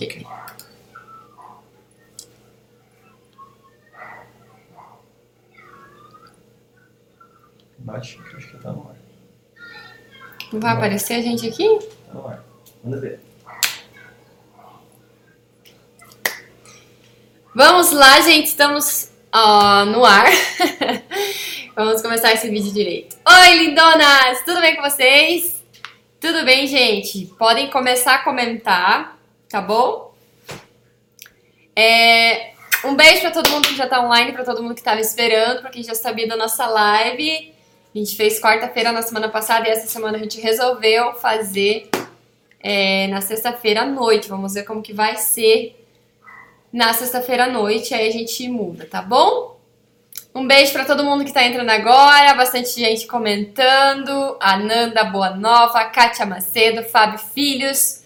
Ok. Bate, que acho que tá no ar. Não vai aparecer a gente aqui? Tá no ar. Manda ver. Vamos lá, gente. Estamos ó, no ar. Vamos começar esse vídeo direito. Oi, lindonas! Tudo bem com vocês? Tudo bem, gente? Podem começar a comentar, tá bom? É, um beijo pra todo mundo que já tá online, pra todo mundo que tava esperando, pra quem já sabia da nossa live. A gente fez quarta-feira na semana passada e essa semana a gente resolveu fazer é, na sexta-feira à noite. Vamos ver como que vai ser na sexta-feira à noite, aí a gente muda, tá bom? Um beijo para todo mundo que tá entrando agora, bastante gente comentando. Ananda Boa Nova, Kátia Macedo, Fábio Filhos.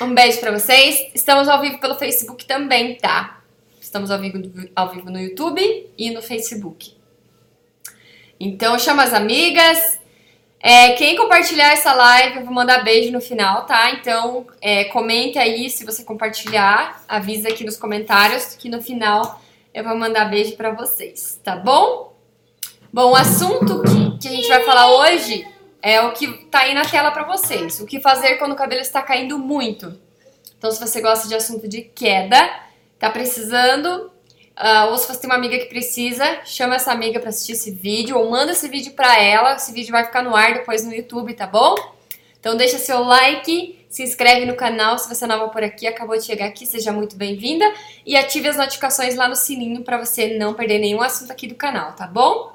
Um beijo para vocês. Estamos ao vivo pelo Facebook também, tá? Estamos ao vivo, ao vivo no YouTube e no Facebook. Então chama as amigas. É, quem compartilhar essa live, eu vou mandar beijo no final, tá? Então é, comente aí se você compartilhar, avisa aqui nos comentários que no final eu vou mandar beijo para vocês, tá bom? Bom, o assunto que, que a gente vai falar hoje é o que tá aí na tela para vocês. O que fazer quando o cabelo está caindo muito. Então, se você gosta de assunto de queda, tá precisando, Uh, ou se você tem uma amiga que precisa, chama essa amiga para assistir esse vídeo ou manda esse vídeo para ela. Esse vídeo vai ficar no ar depois no YouTube, tá bom? Então deixa seu like, se inscreve no canal se você é nova por aqui, acabou de chegar aqui, seja muito bem-vinda e ative as notificações lá no sininho para você não perder nenhum assunto aqui do canal, tá bom?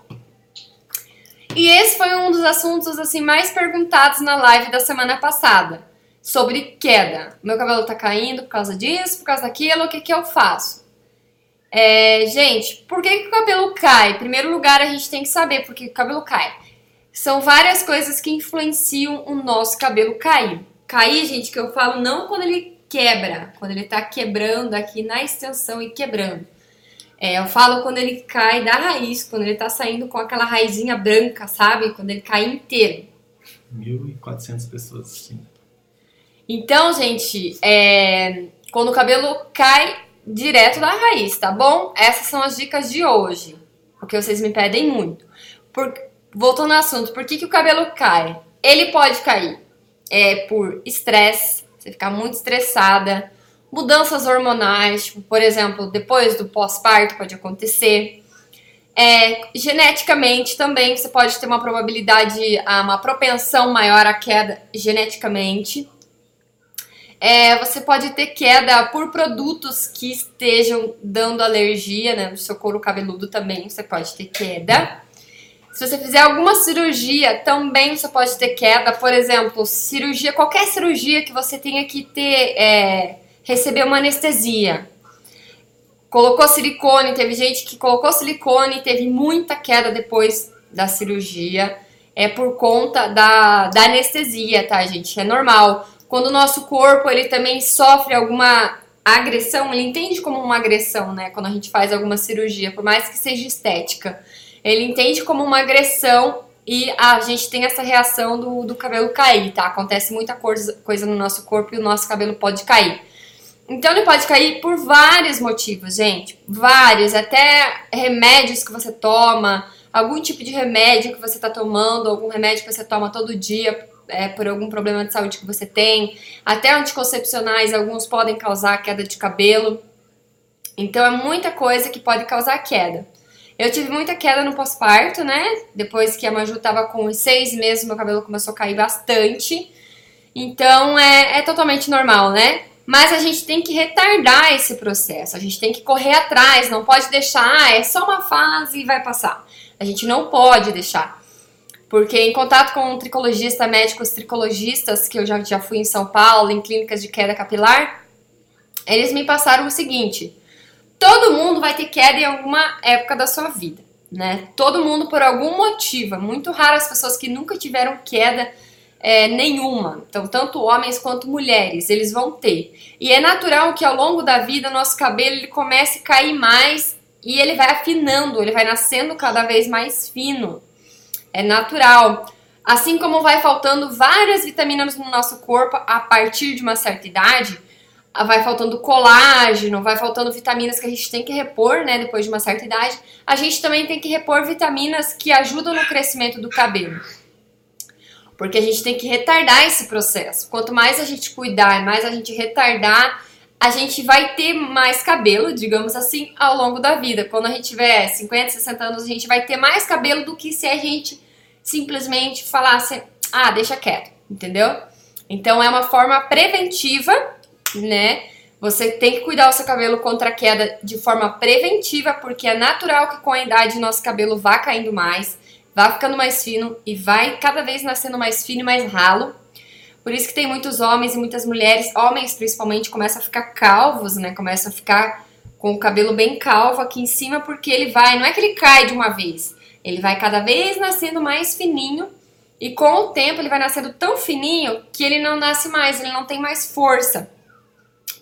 E esse foi um dos assuntos assim mais perguntados na live da semana passada, sobre queda. Meu cabelo tá caindo por causa disso, por causa daquilo, o que que eu faço? É, gente, por que, que o cabelo cai? Em primeiro lugar, a gente tem que saber por que o cabelo cai. São várias coisas que influenciam o nosso cabelo cair. Cair, gente, que eu falo não quando ele quebra, quando ele tá quebrando aqui na extensão e quebrando. É, eu falo quando ele cai da raiz, quando ele tá saindo com aquela raizinha branca, sabe? Quando ele cai inteiro. 1.400 pessoas assistindo. Então, gente, é, quando o cabelo cai direto da raiz, tá bom? Essas são as dicas de hoje, porque vocês me pedem muito. Por, voltando ao assunto, por que, que o cabelo cai? Ele pode cair é, por estresse, você ficar muito estressada, mudanças hormonais, tipo, por exemplo, depois do pós-parto pode acontecer. É, geneticamente também você pode ter uma probabilidade, uma propensão maior à queda geneticamente. É, você pode ter queda por produtos que estejam dando alergia, né? No seu couro cabeludo também você pode ter queda. Se você fizer alguma cirurgia, também você pode ter queda. Por exemplo, cirurgia, qualquer cirurgia que você tenha que ter, é, receber uma anestesia. Colocou silicone, teve gente que colocou silicone e teve muita queda depois da cirurgia. É por conta da, da anestesia, tá, gente? É normal quando o nosso corpo ele também sofre alguma agressão, ele entende como uma agressão, né? Quando a gente faz alguma cirurgia, por mais que seja estética, ele entende como uma agressão e a gente tem essa reação do, do cabelo cair, tá? Acontece muita coisa, coisa no nosso corpo e o nosso cabelo pode cair. Então ele pode cair por vários motivos, gente. Vários, até remédios que você toma, algum tipo de remédio que você tá tomando, algum remédio que você toma todo dia é, por algum problema de saúde que você tem, até anticoncepcionais, alguns podem causar queda de cabelo. Então é muita coisa que pode causar queda. Eu tive muita queda no pós-parto, né? Depois que a Maju tava com seis meses, meu cabelo começou a cair bastante. Então é, é totalmente normal, né? Mas a gente tem que retardar esse processo, a gente tem que correr atrás, não pode deixar, ah, é só uma fase e vai passar. A gente não pode deixar. Porque em contato com um tricologista, médicos tricologistas, que eu já, já fui em São Paulo, em clínicas de queda capilar, eles me passaram o seguinte: todo mundo vai ter queda em alguma época da sua vida, né? Todo mundo por algum motivo. É muito raro as pessoas que nunca tiveram queda é, nenhuma. Então, tanto homens quanto mulheres, eles vão ter. E é natural que ao longo da vida nosso cabelo ele comece a cair mais e ele vai afinando, ele vai nascendo cada vez mais fino é natural. Assim como vai faltando várias vitaminas no nosso corpo a partir de uma certa idade, vai faltando colágeno, vai faltando vitaminas que a gente tem que repor, né, depois de uma certa idade, a gente também tem que repor vitaminas que ajudam no crescimento do cabelo. Porque a gente tem que retardar esse processo. Quanto mais a gente cuidar, mais a gente retardar, a gente vai ter mais cabelo, digamos assim, ao longo da vida. Quando a gente tiver 50, 60 anos, a gente vai ter mais cabelo do que se a gente simplesmente falasse, ah, deixa quieto, entendeu? Então é uma forma preventiva né? Você tem que cuidar do seu cabelo contra a queda de forma preventiva, porque é natural que com a idade nosso cabelo vá caindo mais, vá ficando mais fino e vai cada vez nascendo mais fino e mais ralo. Por isso que tem muitos homens e muitas mulheres, homens principalmente, começam a ficar calvos, né? Começam a ficar com o cabelo bem calvo aqui em cima, porque ele vai, não é que ele cai de uma vez, ele vai cada vez nascendo mais fininho e com o tempo ele vai nascendo tão fininho que ele não nasce mais, ele não tem mais força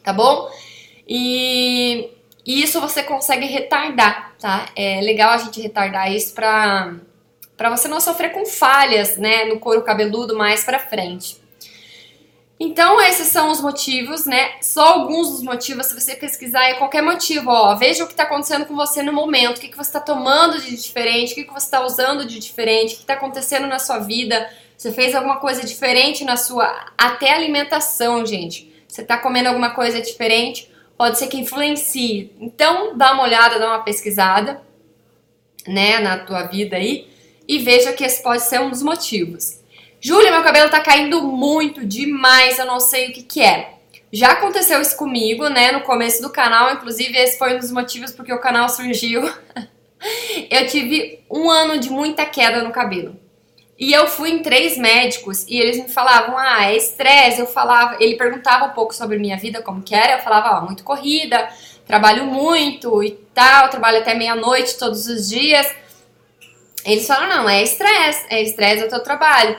tá bom? E isso você consegue retardar, tá? É legal a gente retardar isso pra, pra você não sofrer com falhas, né, no couro cabeludo mais pra frente. Então, esses são os motivos, né? Só alguns dos motivos, se você pesquisar é qualquer motivo, ó, veja o que está acontecendo com você no momento, o que, que você está tomando de diferente, o que, que você está usando de diferente, o que está acontecendo na sua vida, você fez alguma coisa diferente na sua. Até alimentação, gente você está comendo alguma coisa diferente, pode ser que influencie. Então, dá uma olhada, dá uma pesquisada, né, na tua vida aí e veja que esse pode ser um dos motivos. Júlia, meu cabelo tá caindo muito demais, eu não sei o que que é. Já aconteceu isso comigo, né, no começo do canal, inclusive esse foi um dos motivos porque o canal surgiu. eu tive um ano de muita queda no cabelo. E eu fui em três médicos e eles me falavam, ah, é estresse. Eu falava, ele perguntava um pouco sobre minha vida, como que era. Eu falava, ó, oh, muito corrida, trabalho muito e tal, trabalho até meia-noite todos os dias. Eles falaram, não, é estresse, é estresse do teu trabalho.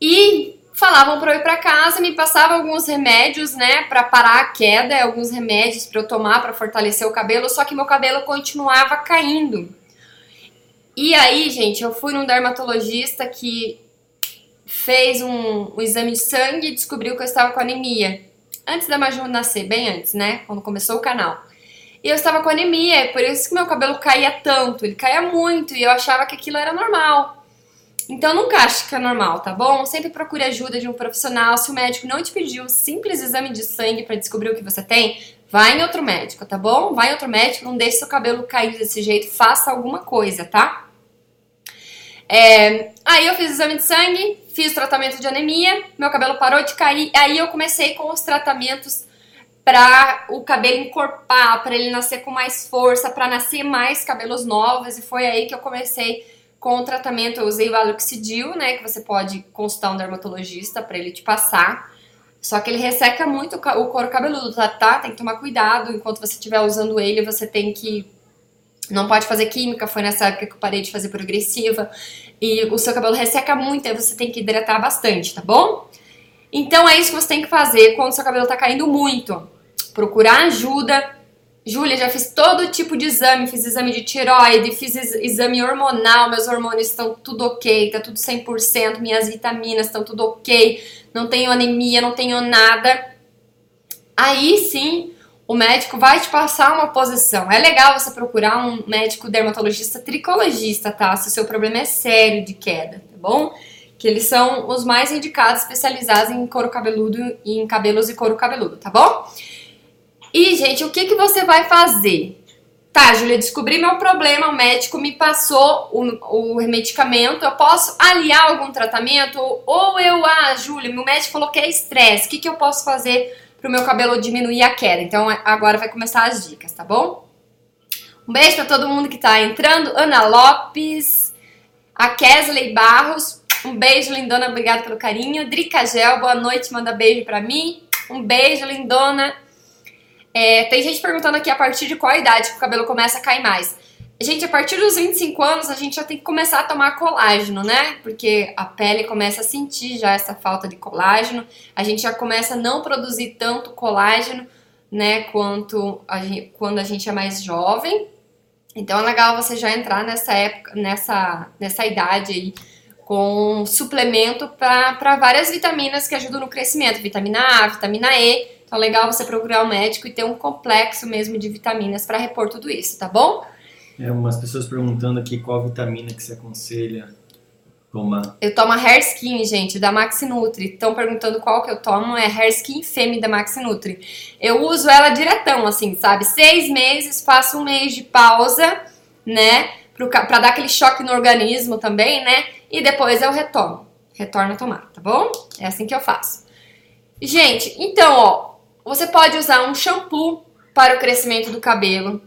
E falavam para eu ir para casa, me passavam alguns remédios, né, para parar a queda, alguns remédios para eu tomar para fortalecer o cabelo, só que meu cabelo continuava caindo. E aí, gente, eu fui num dermatologista que fez um, um exame de sangue e descobriu que eu estava com anemia. Antes da Maju nascer, bem antes, né? Quando começou o canal. E eu estava com anemia, por isso que meu cabelo caía tanto. Ele caía muito e eu achava que aquilo era normal. Então nunca ache que é normal, tá bom? Sempre procure ajuda de um profissional. Se o médico não te pediu um simples exame de sangue para descobrir o que você tem, vai em outro médico, tá bom? Vai em outro médico, não deixe seu cabelo cair desse jeito, faça alguma coisa, tá? É, aí eu fiz o exame de sangue, fiz tratamento de anemia, meu cabelo parou de cair, aí eu comecei com os tratamentos para o cabelo encorpar, para ele nascer com mais força, para nascer mais cabelos novos, e foi aí que eu comecei com o tratamento. Eu usei o Aloxidil, né, que você pode consultar um dermatologista para ele te passar. Só que ele resseca muito o couro cabeludo, tá, tá? Tem que tomar cuidado. Enquanto você estiver usando ele, você tem que não pode fazer química, foi nessa época que eu parei de fazer progressiva. E o seu cabelo resseca muito, aí você tem que hidratar bastante, tá bom? Então é isso que você tem que fazer quando seu cabelo tá caindo muito. Procurar ajuda. Júlia, já fiz todo tipo de exame, fiz exame de tiroide, fiz exame hormonal, meus hormônios estão tudo ok, tá tudo 100%, minhas vitaminas estão tudo ok, não tenho anemia, não tenho nada. Aí sim, o médico vai te passar uma posição. É legal você procurar um médico dermatologista tricologista, tá? Se o seu problema é sério de queda, tá bom? Que eles são os mais indicados, especializados em couro cabeludo, em cabelos e couro cabeludo, tá bom? E, gente, o que, que você vai fazer? Tá, Júlia, descobri meu problema, o médico me passou o, o medicamento, eu posso aliar algum tratamento? Ou eu, ah, Júlia, meu médico falou que é estresse, o que, que eu posso fazer para o meu cabelo diminuir a queda. Então agora vai começar as dicas, tá bom? Um beijo para todo mundo que está entrando. Ana Lopes, a Kesley Barros. Um beijo, lindona, obrigada pelo carinho. Drica Gel, boa noite, manda beijo para mim. Um beijo, lindona. É, tem gente perguntando aqui a partir de qual idade que o cabelo começa a cair mais. Gente, a partir dos 25 anos a gente já tem que começar a tomar colágeno, né? Porque a pele começa a sentir já essa falta de colágeno, a gente já começa a não produzir tanto colágeno, né? Quanto a gente, quando a gente é mais jovem. Então é legal você já entrar nessa época, nessa, nessa idade aí, com suplemento para várias vitaminas que ajudam no crescimento, vitamina A, vitamina E. Então é legal você procurar um médico e ter um complexo mesmo de vitaminas para repor tudo isso, tá bom? É, umas pessoas perguntando aqui qual vitamina que você aconselha tomar. Eu tomo a Hair Skin, gente, da Maxi Nutri. Estão perguntando qual que eu tomo, é Hair Skin Femme da Maxi Nutri. Eu uso ela diretão, assim, sabe? Seis meses, faço um mês de pausa, né? Pra dar aquele choque no organismo também, né? E depois eu retomo. Retorno a tomar, tá bom? É assim que eu faço. Gente, então, ó, você pode usar um shampoo para o crescimento do cabelo.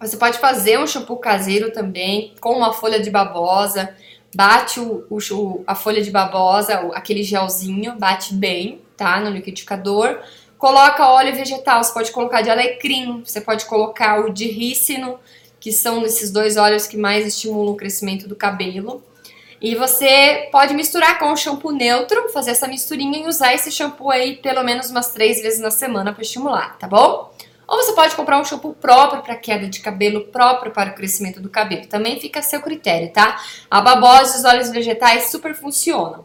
Você pode fazer um shampoo caseiro também, com uma folha de babosa bate o, o, a folha de babosa, aquele gelzinho, bate bem, tá? No liquidificador. Coloca óleo vegetal, você pode colocar de alecrim, você pode colocar o de rícino, que são esses dois óleos que mais estimulam o crescimento do cabelo. E você pode misturar com o shampoo neutro, fazer essa misturinha e usar esse shampoo aí pelo menos umas três vezes na semana para estimular, tá bom? Ou você pode comprar um shampoo próprio para queda de cabelo, próprio para o crescimento do cabelo. Também fica a seu critério, tá? A babosa e os óleos vegetais super funcionam.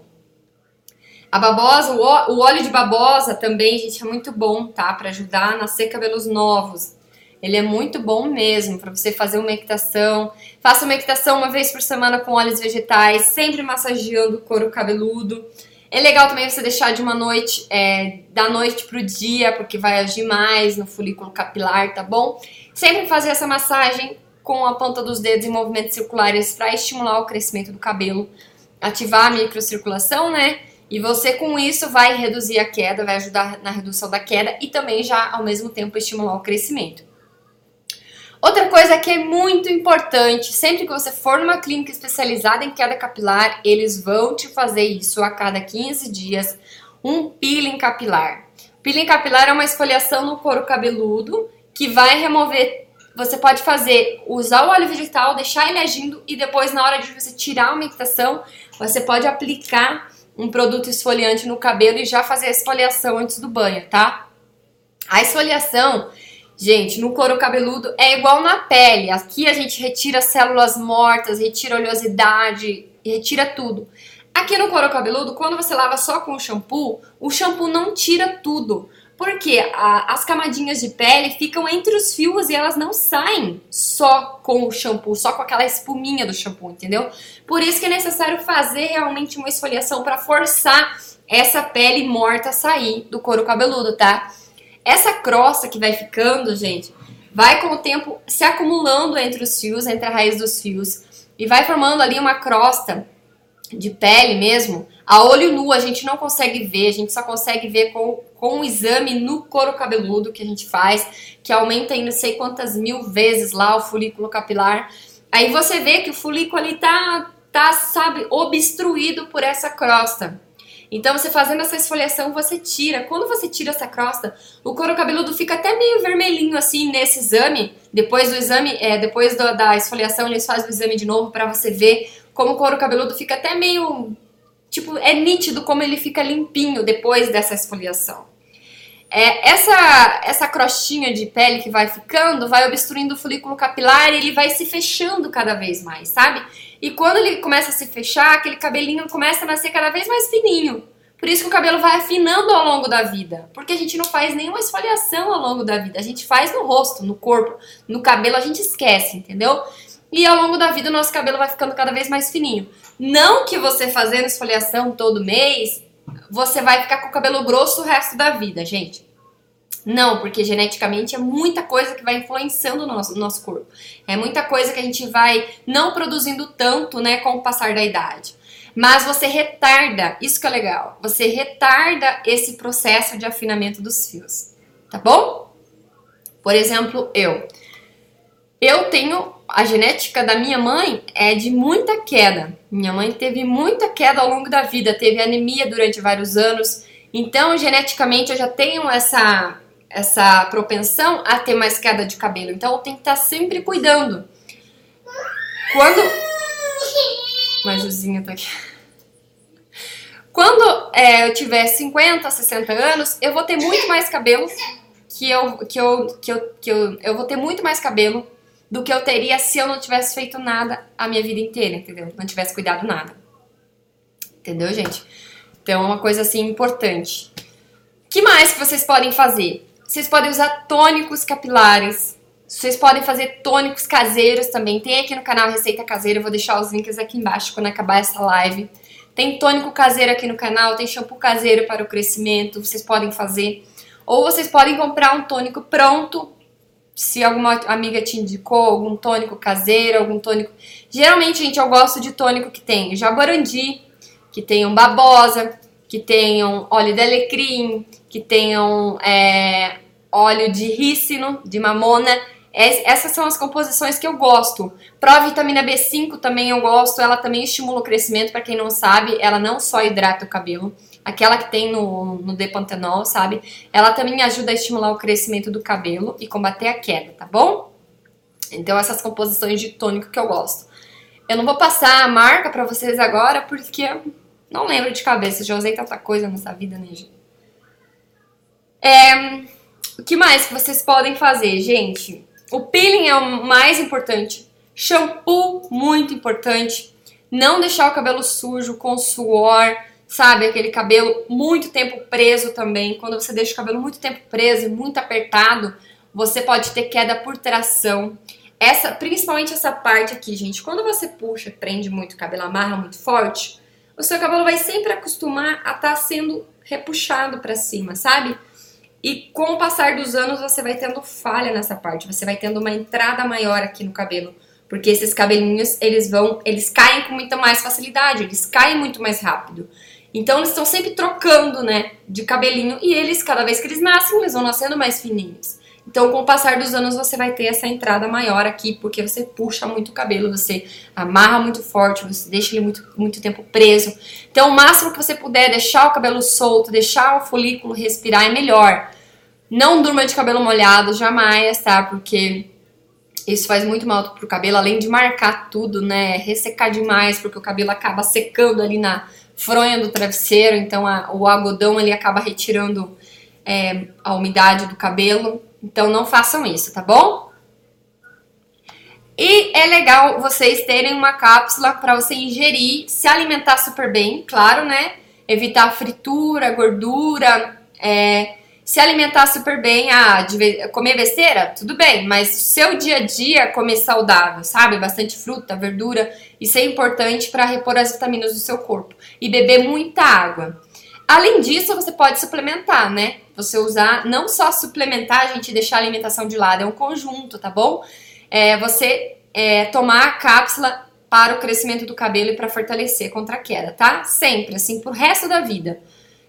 A babosa, o óleo de babosa também, gente, é muito bom, tá? Para ajudar a nascer cabelos novos. Ele é muito bom mesmo para você fazer uma equitação. Faça uma equitação uma vez por semana com óleos vegetais, sempre massageando o couro cabeludo. É legal também você deixar de uma noite, é, da noite pro dia, porque vai agir mais no folículo capilar, tá bom? Sempre fazer essa massagem com a ponta dos dedos em movimentos circulares para estimular o crescimento do cabelo, ativar a microcirculação, né? E você com isso vai reduzir a queda, vai ajudar na redução da queda e também já ao mesmo tempo estimular o crescimento. Outra coisa que é muito importante, sempre que você for numa clínica especializada em queda capilar, eles vão te fazer isso a cada 15 dias, um peeling capilar. Peeling capilar é uma esfoliação no couro cabeludo que vai remover você pode fazer, usar o óleo vegetal, deixar ele agindo e depois na hora de você tirar a umectação, você pode aplicar um produto esfoliante no cabelo e já fazer a esfoliação antes do banho, tá? A esfoliação Gente, no couro cabeludo é igual na pele. Aqui a gente retira células mortas, retira oleosidade, retira tudo. Aqui no couro cabeludo, quando você lava só com o shampoo, o shampoo não tira tudo. Porque a, as camadinhas de pele ficam entre os fios e elas não saem só com o shampoo, só com aquela espuminha do shampoo, entendeu? Por isso que é necessário fazer realmente uma esfoliação para forçar essa pele morta a sair do couro cabeludo, tá? Essa crosta que vai ficando, gente, vai com o tempo se acumulando entre os fios, entre a raiz dos fios, e vai formando ali uma crosta de pele mesmo. A olho nu a gente não consegue ver, a gente só consegue ver com, com um exame no couro cabeludo que a gente faz, que aumenta em não sei quantas mil vezes lá o folículo capilar. Aí você vê que o folículo ali tá, tá sabe, obstruído por essa crosta. Então, você fazendo essa esfoliação, você tira. Quando você tira essa crosta, o couro cabeludo fica até meio vermelhinho assim nesse exame. Depois do exame, é, depois do, da esfoliação, eles fazem o exame de novo para você ver como o couro cabeludo fica até meio. Tipo, é nítido como ele fica limpinho depois dessa esfoliação. É, essa, essa crostinha de pele que vai ficando vai obstruindo o folículo capilar e ele vai se fechando cada vez mais, sabe? E quando ele começa a se fechar, aquele cabelinho começa a nascer cada vez mais fininho. Por isso que o cabelo vai afinando ao longo da vida. Porque a gente não faz nenhuma esfoliação ao longo da vida. A gente faz no rosto, no corpo. No cabelo a gente esquece, entendeu? E ao longo da vida o nosso cabelo vai ficando cada vez mais fininho. Não que você fazendo esfoliação todo mês, você vai ficar com o cabelo grosso o resto da vida, gente. Não, porque geneticamente é muita coisa que vai influenciando o nosso, nosso corpo. É muita coisa que a gente vai não produzindo tanto, né, com o passar da idade. Mas você retarda, isso que é legal, você retarda esse processo de afinamento dos fios, tá bom? Por exemplo, eu. Eu tenho a genética da minha mãe é de muita queda. Minha mãe teve muita queda ao longo da vida, teve anemia durante vários anos. Então, geneticamente, eu já tenho essa essa propensão a ter mais queda de cabelo. Então tem que estar sempre cuidando. Quando. Mas Juzinha tá aqui. Quando é, eu tiver 50, 60 anos, eu vou ter muito mais cabelo que eu, que eu, que eu, que eu, eu vou ter muito mais cabelo do que eu teria se eu não tivesse feito nada a minha vida inteira, entendeu? Não tivesse cuidado nada. Entendeu, gente? Então é uma coisa assim importante. que mais que vocês podem fazer? Vocês podem usar tônicos capilares. Vocês podem fazer tônicos caseiros também. Tem aqui no canal Receita Caseira, eu vou deixar os links aqui embaixo quando acabar essa live. Tem tônico caseiro aqui no canal, tem shampoo caseiro para o crescimento, vocês podem fazer. Ou vocês podem comprar um tônico pronto, se alguma amiga te indicou algum tônico caseiro, algum tônico. Geralmente, gente, eu gosto de tônico que tem jaborandi, que tenham babosa, que tenham óleo de alecrim, que tenham é, óleo de rícino, de mamona. Essas são as composições que eu gosto. Provitamina B5 também eu gosto, ela também estimula o crescimento, para quem não sabe, ela não só hidrata o cabelo, aquela que tem no, no Depantenol, sabe? Ela também ajuda a estimular o crescimento do cabelo e combater a queda, tá bom? Então essas composições de tônico que eu gosto. Eu não vou passar a marca para vocês agora, porque não lembro de cabeça, já usei tanta coisa nessa vida, né, gente? É, o que mais que vocês podem fazer, gente? O peeling é o mais importante. Shampoo, muito importante. Não deixar o cabelo sujo com suor, sabe? Aquele cabelo muito tempo preso também. Quando você deixa o cabelo muito tempo preso e muito apertado, você pode ter queda por tração. Essa, principalmente essa parte aqui, gente. Quando você puxa, prende muito o cabelo, amarra muito forte, o seu cabelo vai sempre acostumar a estar tá sendo repuxado para cima, sabe? E com o passar dos anos você vai tendo falha nessa parte, você vai tendo uma entrada maior aqui no cabelo, porque esses cabelinhos, eles vão, eles caem com muita mais facilidade, eles caem muito mais rápido. Então eles estão sempre trocando, né, de cabelinho e eles cada vez que eles nascem, eles vão nascendo mais fininhos. Então, com o passar dos anos, você vai ter essa entrada maior aqui, porque você puxa muito o cabelo, você amarra muito forte, você deixa ele muito, muito tempo preso. Então, o máximo que você puder deixar o cabelo solto, deixar o folículo respirar é melhor. Não durma de cabelo molhado, jamais, tá? Porque isso faz muito mal pro cabelo, além de marcar tudo, né? Ressecar demais, porque o cabelo acaba secando ali na fronha do travesseiro, então a, o algodão ele acaba retirando é, a umidade do cabelo. Então não façam isso, tá bom? E é legal vocês terem uma cápsula para você ingerir, se alimentar super bem, claro, né? Evitar fritura, gordura, é, se alimentar super bem, ah, de, comer besteira, tudo bem, mas seu dia a dia comer saudável, sabe? Bastante fruta, verdura, isso é importante para repor as vitaminas do seu corpo. E beber muita água. Além disso, você pode suplementar, né? Você usar, não só suplementar, a gente deixar a alimentação de lado, é um conjunto, tá bom? É, você é, tomar a cápsula para o crescimento do cabelo e para fortalecer contra a queda, tá? Sempre, assim, pro resto da vida.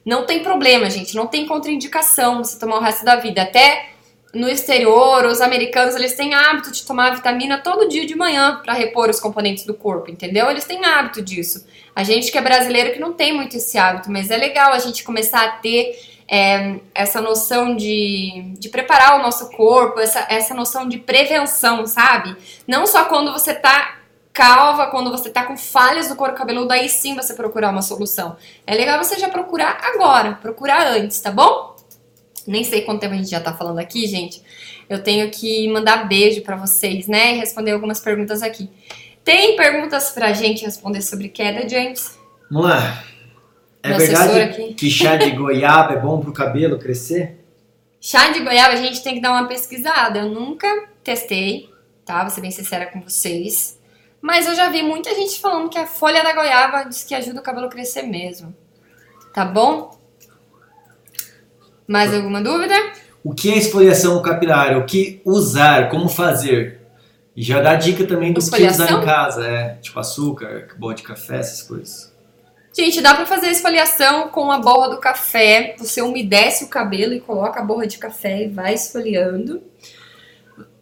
Não tem problema, gente, não tem contraindicação você tomar o resto da vida. Até no exterior, os americanos eles têm hábito de tomar vitamina todo dia de manhã para repor os componentes do corpo, entendeu? Eles têm hábito disso. A gente que é brasileiro que não tem muito esse hábito, mas é legal a gente começar a ter é, essa noção de, de preparar o nosso corpo, essa, essa noção de prevenção, sabe? Não só quando você tá calva, quando você tá com falhas no couro cabeludo, aí sim você procurar uma solução. É legal você já procurar agora, procurar antes, tá bom? Nem sei quanto tempo a gente já tá falando aqui, gente. Eu tenho que mandar beijo para vocês, né? E responder algumas perguntas aqui. Tem perguntas pra gente responder sobre queda, James? Vamos lá. É Meu verdade que chá de goiaba é bom pro cabelo crescer? Chá de goiaba a gente tem que dar uma pesquisada. Eu nunca testei, tá? Vou ser bem sincera com vocês. Mas eu já vi muita gente falando que a folha da goiaba diz que ajuda o cabelo a crescer mesmo. Tá bom? Mais alguma dúvida? O que é esfoliação capilar? O que usar? Como fazer? E já dá dica também do que usar em casa, é, tipo açúcar, boa de café, essas coisas. Gente, dá pra fazer esfoliação com a borra do café. Você umedece o cabelo e coloca a borra de café e vai esfoliando.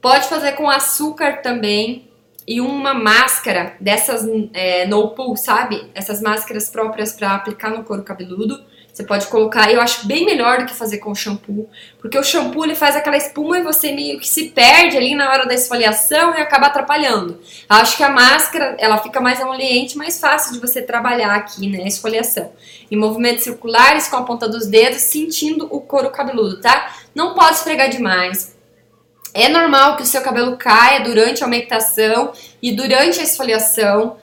Pode fazer com açúcar também. E uma máscara dessas é, no pull, sabe? Essas máscaras próprias para aplicar no couro cabeludo. Você pode colocar, eu acho bem melhor do que fazer com shampoo, porque o shampoo ele faz aquela espuma e você meio que se perde ali na hora da esfoliação e acaba atrapalhando. Acho que a máscara, ela fica mais amoliente, mais fácil de você trabalhar aqui, né, a esfoliação. Em movimentos circulares com a ponta dos dedos, sentindo o couro cabeludo, tá? Não pode esfregar demais. É normal que o seu cabelo caia durante a umectação e durante a esfoliação.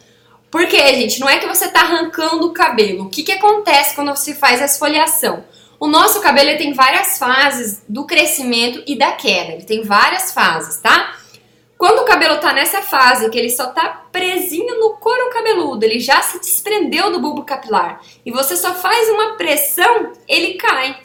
Porque, gente, não é que você está arrancando o cabelo. O que, que acontece quando você faz a esfoliação? O nosso cabelo tem várias fases do crescimento e da queda. Ele tem várias fases, tá? Quando o cabelo tá nessa fase, que ele só tá presinho no couro cabeludo, ele já se desprendeu do bulbo capilar, e você só faz uma pressão, ele cai.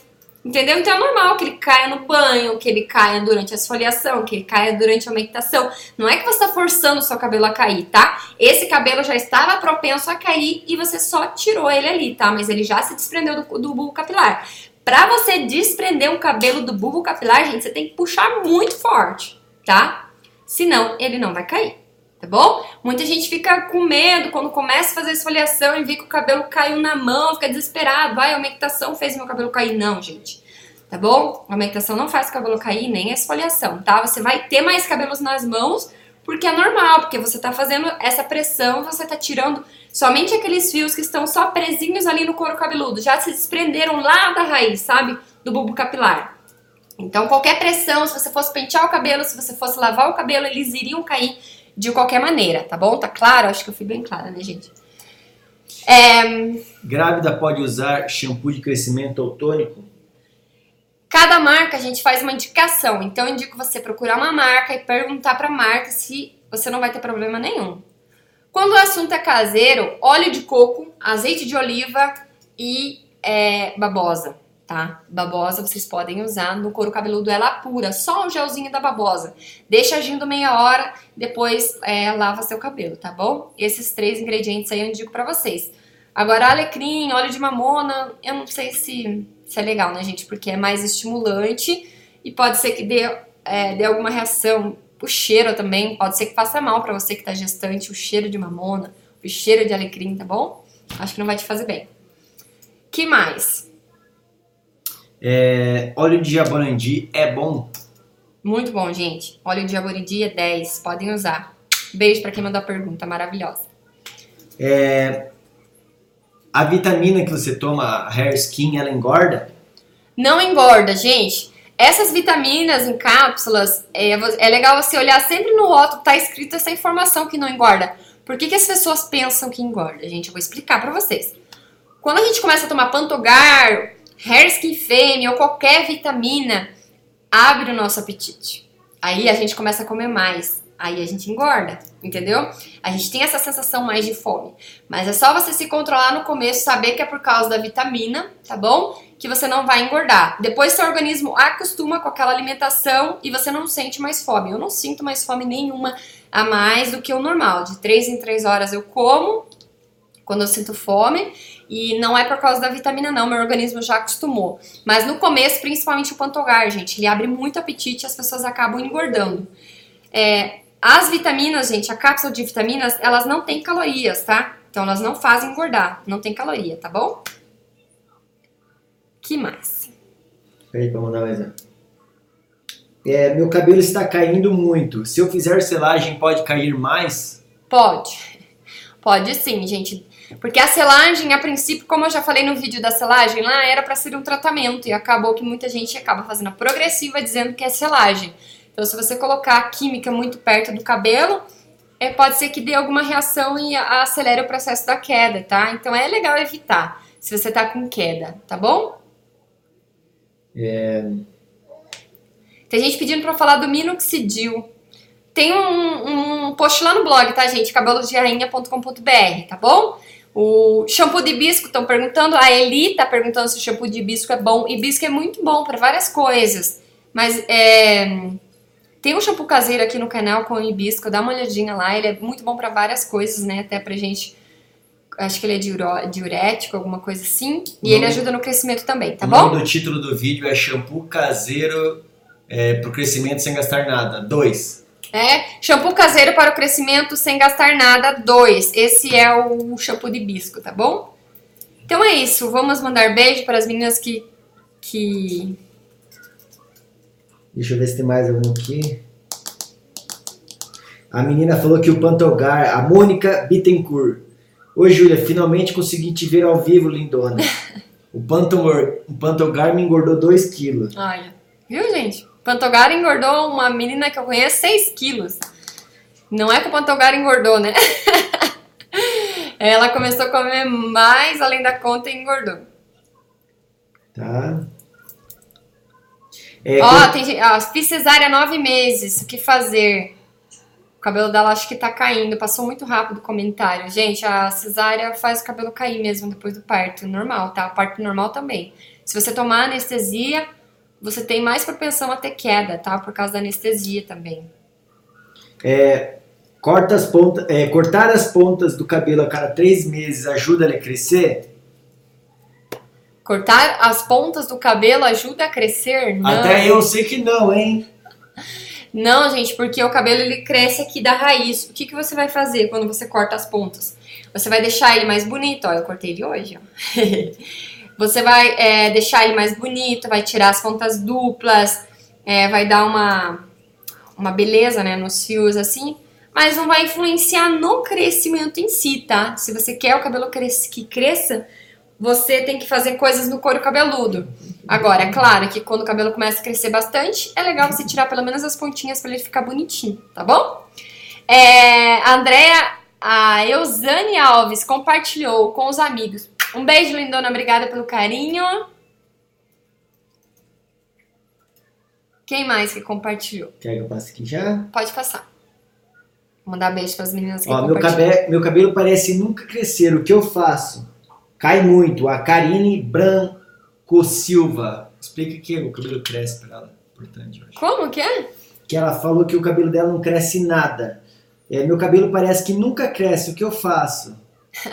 Entendeu? Então é normal que ele caia no banho, que ele caia durante a esfoliação, que ele caia durante a umectação. Não é que você está forçando o seu cabelo a cair, tá? Esse cabelo já estava propenso a cair e você só tirou ele ali, tá? Mas ele já se desprendeu do, do bulbo capilar. Para você desprender um cabelo do bulbo capilar, gente, você tem que puxar muito forte, tá? Senão ele não vai cair tá bom? Muita gente fica com medo quando começa a fazer esfoliação e vê que o cabelo caiu na mão, fica desesperado. Vai, a umectação fez meu cabelo cair. Não, gente. Tá bom? A umectação não faz o cabelo cair, nem a esfoliação, tá? Você vai ter mais cabelos nas mãos, porque é normal, porque você tá fazendo essa pressão, você tá tirando somente aqueles fios que estão só presinhos ali no couro cabeludo, já se desprenderam lá da raiz, sabe? Do bulbo capilar. Então, qualquer pressão, se você fosse pentear o cabelo, se você fosse lavar o cabelo, eles iriam cair de qualquer maneira, tá bom? Tá claro? Acho que eu fui bem clara, né, gente? É... Grávida pode usar shampoo de crescimento ou tônico? Cada marca a gente faz uma indicação, então eu indico você procurar uma marca e perguntar para a marca se você não vai ter problema nenhum. Quando o assunto é caseiro, óleo de coco, azeite de oliva e é, babosa tá? Babosa vocês podem usar no couro cabeludo ela pura, só o gelzinho da babosa. Deixa agindo meia hora, depois é, lava seu cabelo, tá bom? Esses três ingredientes aí eu indico pra vocês. Agora, alecrim, óleo de mamona, eu não sei se, se é legal, né, gente? Porque é mais estimulante e pode ser que dê, é, dê alguma reação. O cheiro também, pode ser que faça mal para você que tá gestante, o cheiro de mamona, o cheiro de alecrim, tá bom? Acho que não vai te fazer bem. que mais? É, óleo de jaborandi é bom? Muito bom, gente. Óleo de jaborandi é 10, podem usar. Beijo para quem mandou a pergunta, maravilhosa. É, a vitamina que você toma, Hair Skin, ela engorda? Não engorda, gente. Essas vitaminas em cápsulas, é, é legal você olhar sempre no rótulo, tá escrito essa informação que não engorda. Por que, que as pessoas pensam que engorda, gente? Eu vou explicar para vocês. Quando a gente começa a tomar Pantogar, Hairskin Fêmea ou qualquer vitamina abre o nosso apetite. Aí a gente começa a comer mais. Aí a gente engorda, entendeu? A gente tem essa sensação mais de fome. Mas é só você se controlar no começo, saber que é por causa da vitamina, tá bom? Que você não vai engordar. Depois seu organismo acostuma com aquela alimentação e você não sente mais fome. Eu não sinto mais fome nenhuma a mais do que o normal. De 3 em 3 horas eu como quando eu sinto fome e não é por causa da vitamina, não, meu organismo já acostumou. Mas no começo, principalmente o pantogar, gente, ele abre muito apetite e as pessoas acabam engordando. É, as vitaminas, gente, a cápsula de vitaminas, elas não têm calorias, tá? Então elas não fazem engordar, não tem caloria, tá bom? que mais? Peraí pra mandar mais É, meu cabelo está caindo muito. Se eu fizer selagem, pode cair mais? Pode. Pode sim, gente. Porque a selagem, a princípio, como eu já falei no vídeo da selagem lá, era para ser um tratamento e acabou que muita gente acaba fazendo a progressiva dizendo que é selagem. Então, se você colocar a química muito perto do cabelo, é, pode ser que dê alguma reação e acelere o processo da queda, tá? Então, é legal evitar se você tá com queda, tá bom? É... Tem gente pedindo para falar do minoxidil. Tem um, um post lá no blog, tá, gente? cabelosderainha.com.br, tá bom? O shampoo de hibisco, estão perguntando. A Eli está perguntando se o shampoo de hibisco é bom. Hibisco é muito bom para várias coisas. Mas é, tem um shampoo caseiro aqui no canal com hibisco. Dá uma olhadinha lá. Ele é muito bom para várias coisas, né? Até para gente. Acho que ele é diurético, alguma coisa assim. E ele ajuda no crescimento também, tá o bom? O título do vídeo é Shampoo Caseiro é, o Crescimento Sem Gastar Nada. Dois. Né? Shampoo caseiro para o crescimento sem gastar nada, 2. Esse é o shampoo de bisco, tá bom? Então é isso. Vamos mandar beijo para as meninas que, que. Deixa eu ver se tem mais algum aqui. A menina falou que o Pantogar, a Mônica Bittencourt. Oi, Júlia, finalmente consegui te ver ao vivo, lindona. o, Pantomor, o Pantogar me engordou 2 quilos. Olha, viu, gente? Pantogara engordou uma menina que eu conheço 6 quilos. Não é que o Pantogara engordou, né? Ela começou a comer mais além da conta e engordou. Tá? É, Ó, cor- tem gente. Ó, fiz cesárea há nove meses. O que fazer? O cabelo dela acho que tá caindo. Passou muito rápido o comentário. Gente, a cesárea faz o cabelo cair mesmo depois do parto. Normal, tá? O parto normal também. Se você tomar anestesia, você tem mais propensão a ter queda, tá? Por causa da anestesia também. corta as pontas, é, cortar as pontas do cabelo a cada três meses ajuda ele a crescer? Cortar as pontas do cabelo ajuda a crescer? Não. Até eu sei que não, hein? Não, gente, porque o cabelo ele cresce aqui da raiz. O que, que você vai fazer quando você corta as pontas? Você vai deixar ele mais bonito. Ó, eu cortei ele hoje, ó. você vai é, deixar ele mais bonito, vai tirar as pontas duplas, é, vai dar uma, uma beleza, né, nos fios assim. Mas não vai influenciar no crescimento em si, tá? Se você quer o cabelo cres- que cresça, você tem que fazer coisas no couro cabeludo. Agora, é claro que quando o cabelo começa a crescer bastante, é legal você tirar pelo menos as pontinhas pra ele ficar bonitinho, tá bom? É, a Andrea, a Eusane Alves compartilhou com os amigos. Um beijo, lindona, obrigada pelo carinho. Quem mais que compartilhou? Quer que eu passe aqui já? Pode passar. Vou mandar beijo pras meninas que Ó, meu, compartilharam. cabe- meu cabelo parece nunca crescer. O que eu faço? Cai muito. A Karine Branco Silva. Explica que o cabelo cresce pra ela. Importante, eu acho. Como que é? Que ela falou que o cabelo dela não cresce nada. É, meu cabelo parece que nunca cresce. O que eu faço?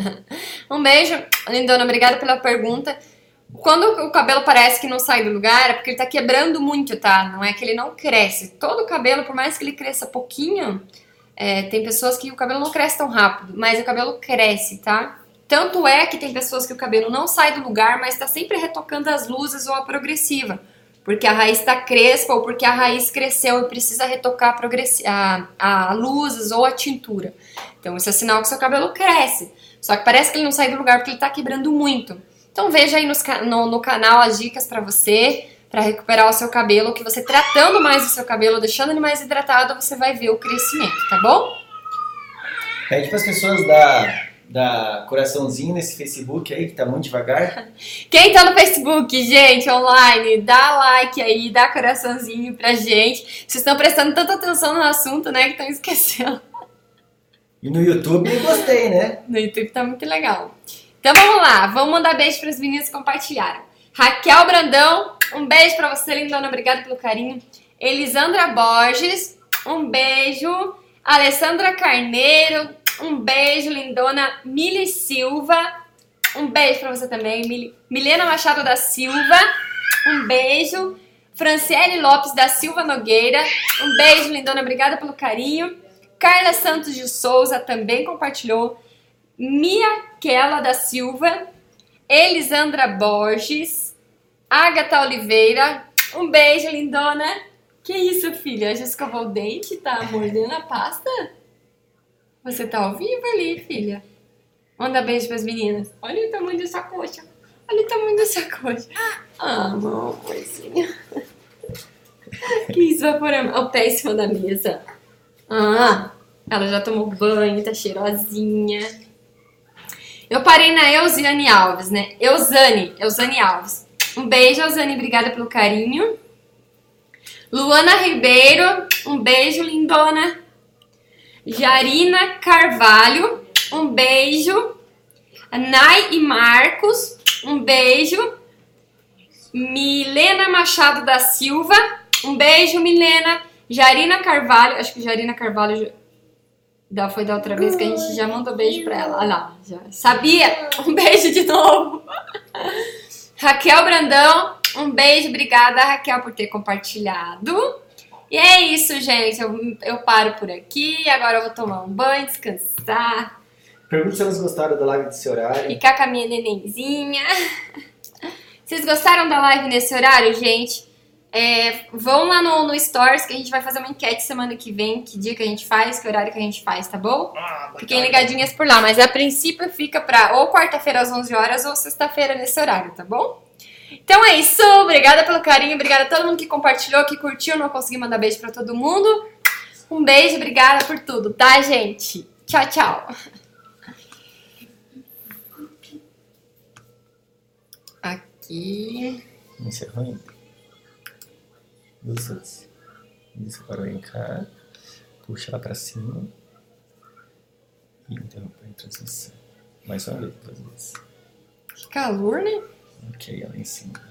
Um beijo, lindona, obrigada pela pergunta. Quando o cabelo parece que não sai do lugar, é porque ele tá quebrando muito, tá? Não é que ele não cresce. Todo o cabelo, por mais que ele cresça pouquinho, é, tem pessoas que o cabelo não cresce tão rápido, mas o cabelo cresce, tá? Tanto é que tem pessoas que o cabelo não sai do lugar, mas tá sempre retocando as luzes ou a progressiva. Porque a raiz tá crespa ou porque a raiz cresceu e precisa retocar a, a, a luzes ou a tintura. Então isso é sinal que seu cabelo cresce. Só que parece que ele não sai do lugar porque ele tá quebrando muito. Então veja aí nos no, no canal as dicas pra você, pra recuperar o seu cabelo, que você tratando mais o seu cabelo, deixando ele mais hidratado, você vai ver o crescimento, tá bom? Pede para as pessoas dar, dar coraçãozinho nesse Facebook aí, que tá muito devagar. Quem tá no Facebook, gente, online, dá like aí, dá coraçãozinho pra gente. Vocês estão prestando tanta atenção no assunto, né, que estão esquecendo. E no YouTube, gostei, né? No YouTube tá muito legal. Então vamos lá, vamos mandar beijo para as meninas que compartilharam. Raquel Brandão, um beijo para você, lindona, obrigada pelo carinho. Elisandra Borges, um beijo. Alessandra Carneiro, um beijo, lindona. Mili Silva, um beijo para você também. Mili- Milena Machado da Silva, um beijo. Franciele Lopes da Silva Nogueira, um beijo, lindona, obrigada pelo carinho. Carla Santos de Souza também compartilhou. Miaquela da Silva, Elisandra Borges, Agatha Oliveira, um beijo, lindona. Que isso, filha? Já escovou o dente? Tá mordendo a pasta? Você tá ao vivo ali, filha? Manda beijo pras meninas. Olha o tamanho dessa coxa. Olha o tamanho dessa coxa. Ah, amorzinho. Que isso, vai pôr a- o pé em cima da mesa. Ah, ela já tomou banho, tá cheirosinha. Eu parei na Eusiane Alves, né? Eusane, Eusane Alves. Um beijo, Eusane, obrigada pelo carinho. Luana Ribeiro, um beijo, lindona. Jarina Carvalho, um beijo. Nai e Marcos, um beijo. Milena Machado da Silva, um beijo, Milena. Jarina Carvalho, acho que Jarina Carvalho já- da, foi da outra vez que a gente já mandou beijo pra ela. Olha lá, já sabia? Um beijo de novo. Raquel Brandão, um beijo, obrigada Raquel por ter compartilhado. E é isso, gente. Eu, eu paro por aqui. Agora eu vou tomar um banho, descansar, Pergunta se elas gostaram da live desse horário. ficar com a minha nenenzinha. Vocês gostaram da live nesse horário, gente? É, vão lá no, no Stories que a gente vai fazer uma enquete semana que vem. Que dia que a gente faz, que horário que a gente faz, tá bom? Fiquem ligadinhas por lá. Mas a princípio fica pra ou quarta-feira às 11 horas ou sexta-feira nesse horário, tá bom? Então é isso. Obrigada pelo carinho. Obrigada a todo mundo que compartilhou, que curtiu. Não consegui mandar beijo pra todo mundo. Um beijo. Obrigada por tudo, tá, gente? Tchau, tchau. Aqui. Encerrou ainda. Duas vezes. Isso, agora vem cá. Puxa ela pra cima. E interrompe a transmissão. Mais uma vez, duas vezes. Que calor, né? Ok, ela em cima.